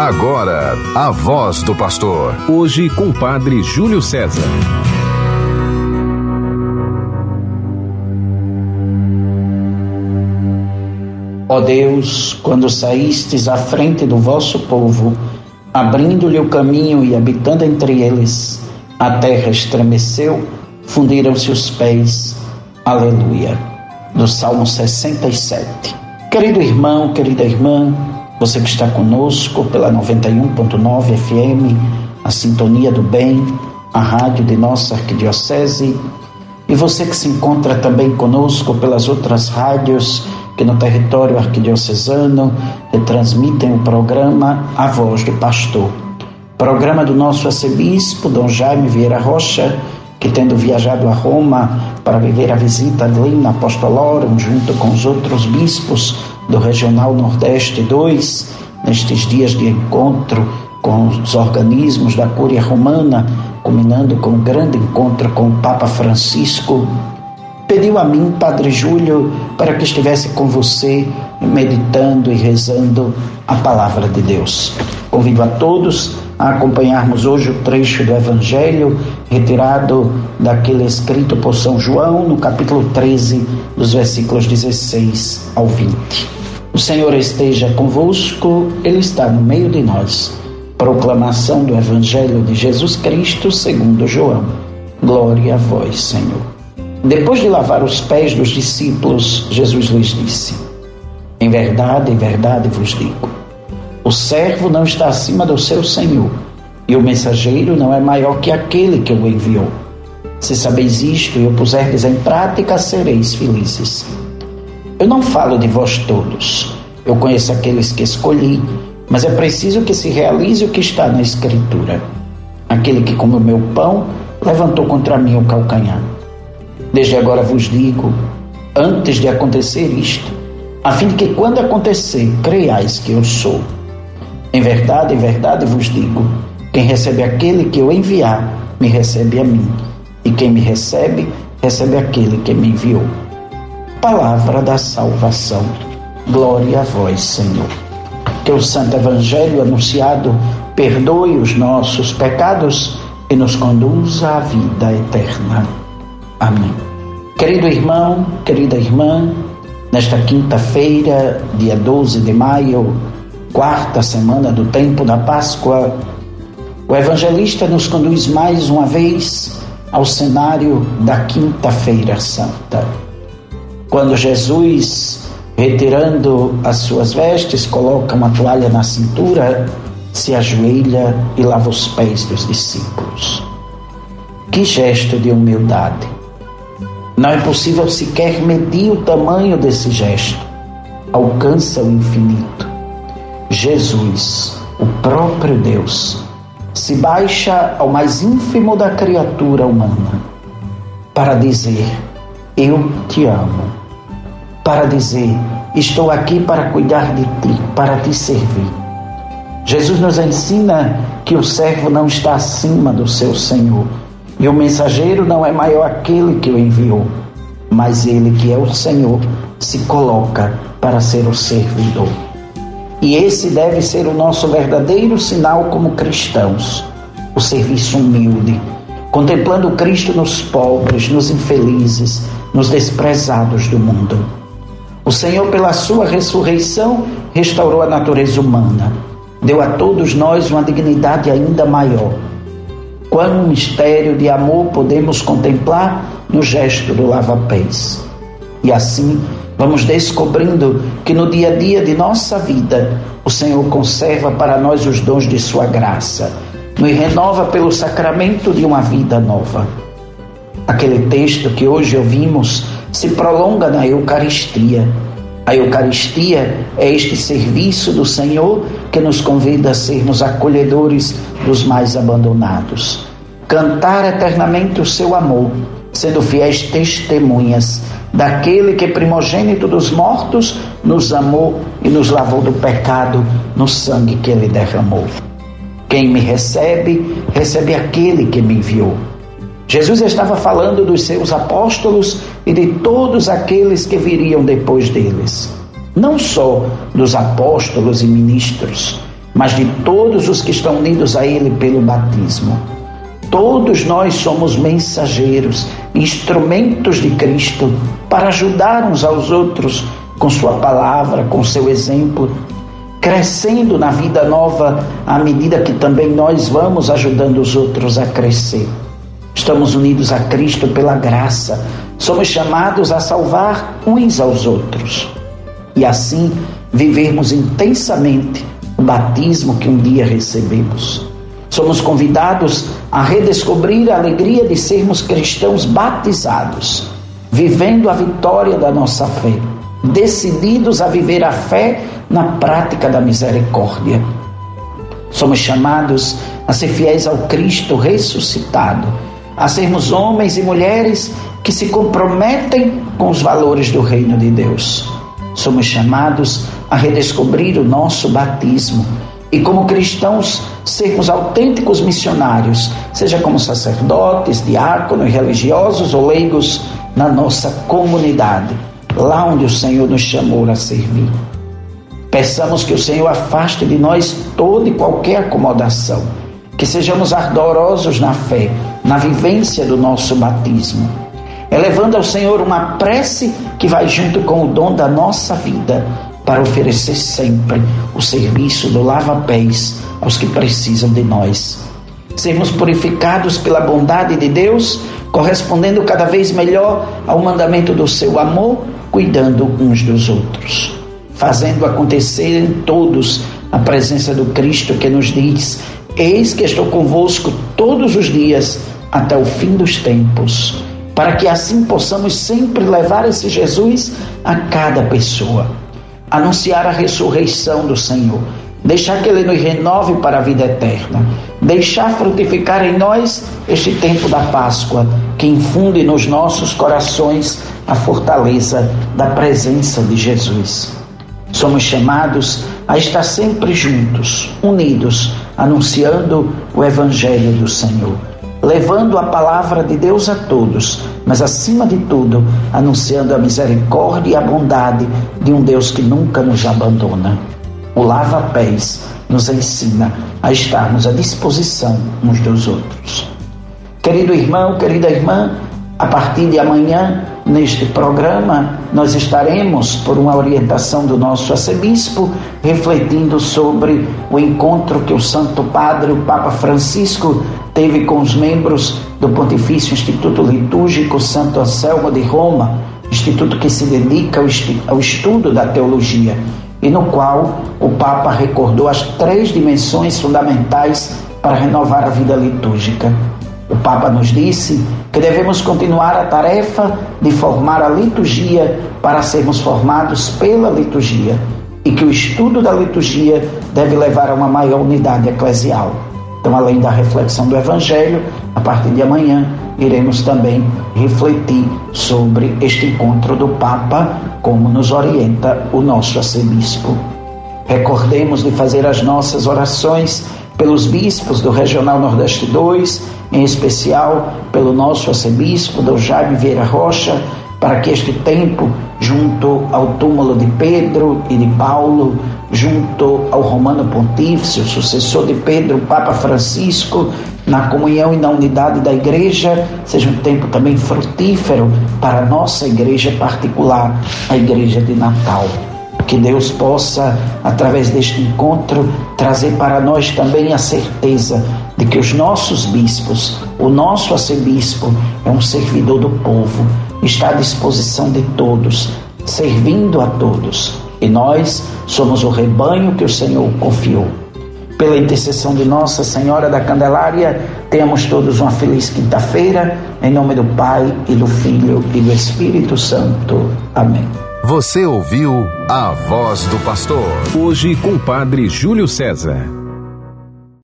Agora, a voz do pastor. Hoje com o Padre Júlio César. Ó Deus, quando saístes à frente do vosso povo, abrindo-lhe o caminho e habitando entre eles, a terra estremeceu, fundiram-se os pés. Aleluia. Do Salmo 67. Querido irmão, querida irmã, você que está conosco pela 91.9 FM, a Sintonia do Bem, a rádio de nossa arquidiocese, e você que se encontra também conosco pelas outras rádios que no território arquidiocesano retransmitem o programa A Voz do Pastor. Programa do nosso arcebispo, Dom Jaime Vieira Rocha, que tendo viajado a Roma para viver a visita ali na Apostolorum, junto com os outros bispos do Regional Nordeste 2, nestes dias de encontro com os organismos da Cúria Romana, culminando com um grande encontro com o Papa Francisco, pediu a mim, Padre Júlio, para que estivesse com você meditando e rezando a palavra de Deus. Convido a todos a acompanharmos hoje o trecho do Evangelho retirado daquele escrito por São João, no capítulo 13, dos versículos 16 ao 20. O Senhor esteja convosco, Ele está no meio de nós. Proclamação do Evangelho de Jesus Cristo segundo João. Glória a vós, Senhor. Depois de lavar os pés dos discípulos, Jesus lhes disse: Em verdade, em verdade vos digo: o servo não está acima do seu senhor, e o mensageiro não é maior que aquele que o enviou. Se sabeis isto e o puserdes em prática, sereis felizes. Eu não falo de vós todos. Eu conheço aqueles que escolhi, mas é preciso que se realize o que está na Escritura. Aquele que come o meu pão levantou contra mim o calcanhar. Desde agora vos digo, antes de acontecer isto, a fim de que quando acontecer, creiais que eu sou. Em verdade, em verdade vos digo: quem recebe aquele que eu enviar, me recebe a mim, e quem me recebe, recebe aquele que me enviou palavra da salvação. Glória a vós, Senhor. Que o Santo Evangelho anunciado perdoe os nossos pecados e nos conduza à vida eterna. Amém. Querido irmão, querida irmã, nesta quinta-feira, dia 12 de maio, quarta semana do tempo da Páscoa, o evangelista nos conduz mais uma vez ao cenário da Quinta-feira Santa. Quando Jesus, retirando as suas vestes, coloca uma toalha na cintura, se ajoelha e lava os pés dos discípulos. Que gesto de humildade! Não é possível sequer medir o tamanho desse gesto. Alcança o infinito. Jesus, o próprio Deus, se baixa ao mais ínfimo da criatura humana para dizer: Eu te amo para dizer: Estou aqui para cuidar de ti, para te servir. Jesus nos ensina que o servo não está acima do seu Senhor e o mensageiro não é maior aquele que o enviou, mas ele que é o Senhor se coloca para ser o servidor. E esse deve ser o nosso verdadeiro sinal como cristãos: o serviço humilde, contemplando Cristo nos pobres, nos infelizes, nos desprezados do mundo. O Senhor, pela sua ressurreição, restaurou a natureza humana, deu a todos nós uma dignidade ainda maior. Quão mistério de amor podemos contemplar no gesto do lava-pés. E assim vamos descobrindo que no dia a dia de nossa vida, o Senhor conserva para nós os dons de Sua graça, nos renova pelo sacramento de uma vida nova. Aquele texto que hoje ouvimos se prolonga na Eucaristia. A Eucaristia é este serviço do Senhor que nos convida a sermos acolhedores dos mais abandonados. Cantar eternamente o seu amor, sendo fiéis testemunhas daquele que, primogênito dos mortos, nos amou e nos lavou do pecado no sangue que ele derramou. Quem me recebe, recebe aquele que me enviou. Jesus estava falando dos seus apóstolos e de todos aqueles que viriam depois deles. Não só dos apóstolos e ministros, mas de todos os que estão unidos a Ele pelo batismo. Todos nós somos mensageiros, instrumentos de Cristo para ajudar uns aos outros com Sua palavra, com seu exemplo, crescendo na vida nova à medida que também nós vamos ajudando os outros a crescer. Estamos unidos a Cristo pela graça, somos chamados a salvar uns aos outros e assim vivermos intensamente o batismo que um dia recebemos. Somos convidados a redescobrir a alegria de sermos cristãos batizados, vivendo a vitória da nossa fé, decididos a viver a fé na prática da misericórdia. Somos chamados a ser fiéis ao Cristo ressuscitado, a sermos homens e mulheres que se comprometem com os valores do reino de Deus. Somos chamados a redescobrir o nosso batismo e, como cristãos, sermos autênticos missionários, seja como sacerdotes, diáconos, religiosos ou leigos na nossa comunidade, lá onde o Senhor nos chamou a servir. Peçamos que o Senhor afaste de nós toda e qualquer acomodação, que sejamos ardorosos na fé, na vivência do nosso batismo elevando ao Senhor uma prece que vai junto com o dom da nossa vida para oferecer sempre o serviço do lava-pés aos que precisam de nós. Sermos purificados pela bondade de Deus, correspondendo cada vez melhor ao mandamento do seu amor, cuidando uns dos outros, fazendo acontecer em todos a presença do Cristo que nos diz: Eis que estou convosco todos os dias até o fim dos tempos para que assim possamos sempre levar esse Jesus a cada pessoa. Anunciar a ressurreição do Senhor, deixar que Ele nos renove para a vida eterna, deixar frutificar em nós este tempo da Páscoa, que infunde nos nossos corações a fortaleza da presença de Jesus. Somos chamados a estar sempre juntos, unidos, anunciando o Evangelho do Senhor levando a palavra de Deus a todos, mas acima de tudo, anunciando a misericórdia e a bondade de um Deus que nunca nos abandona. O lava-pés nos ensina a estarmos à disposição uns dos outros. Querido irmão, querida irmã, a partir de amanhã, neste programa, nós estaremos, por uma orientação do nosso arcebispo, refletindo sobre o encontro que o Santo Padre, o Papa Francisco, teve com os membros do Pontifício Instituto Litúrgico Santo Anselmo de Roma, instituto que se dedica ao estudo da teologia, e no qual o Papa recordou as três dimensões fundamentais para renovar a vida litúrgica o Papa nos disse que devemos continuar a tarefa de formar a liturgia para sermos formados pela liturgia e que o estudo da liturgia deve levar a uma maior unidade eclesial. Então, além da reflexão do Evangelho, a partir de amanhã iremos também refletir sobre este encontro do Papa, como nos orienta o nosso arcebispo. Recordemos de fazer as nossas orações pelos bispos do Regional Nordeste 2, em especial pelo nosso arcebispo, do Jaime Vieira Rocha, para que este tempo, junto ao túmulo de Pedro e de Paulo, junto ao Romano Pontífice, o sucessor de Pedro, Papa Francisco, na comunhão e na unidade da igreja, seja um tempo também frutífero para a nossa igreja particular, a igreja de Natal. Que Deus possa, através deste encontro, trazer para nós também a certeza de que os nossos bispos, o nosso arcebispo, é um servidor do povo, está à disposição de todos, servindo a todos. E nós somos o rebanho que o Senhor confiou. Pela intercessão de Nossa Senhora da Candelária, tenhamos todos uma feliz quinta-feira, em nome do Pai e do Filho e do Espírito Santo. Amém. Você ouviu a voz do pastor. Hoje com o Padre Júlio César.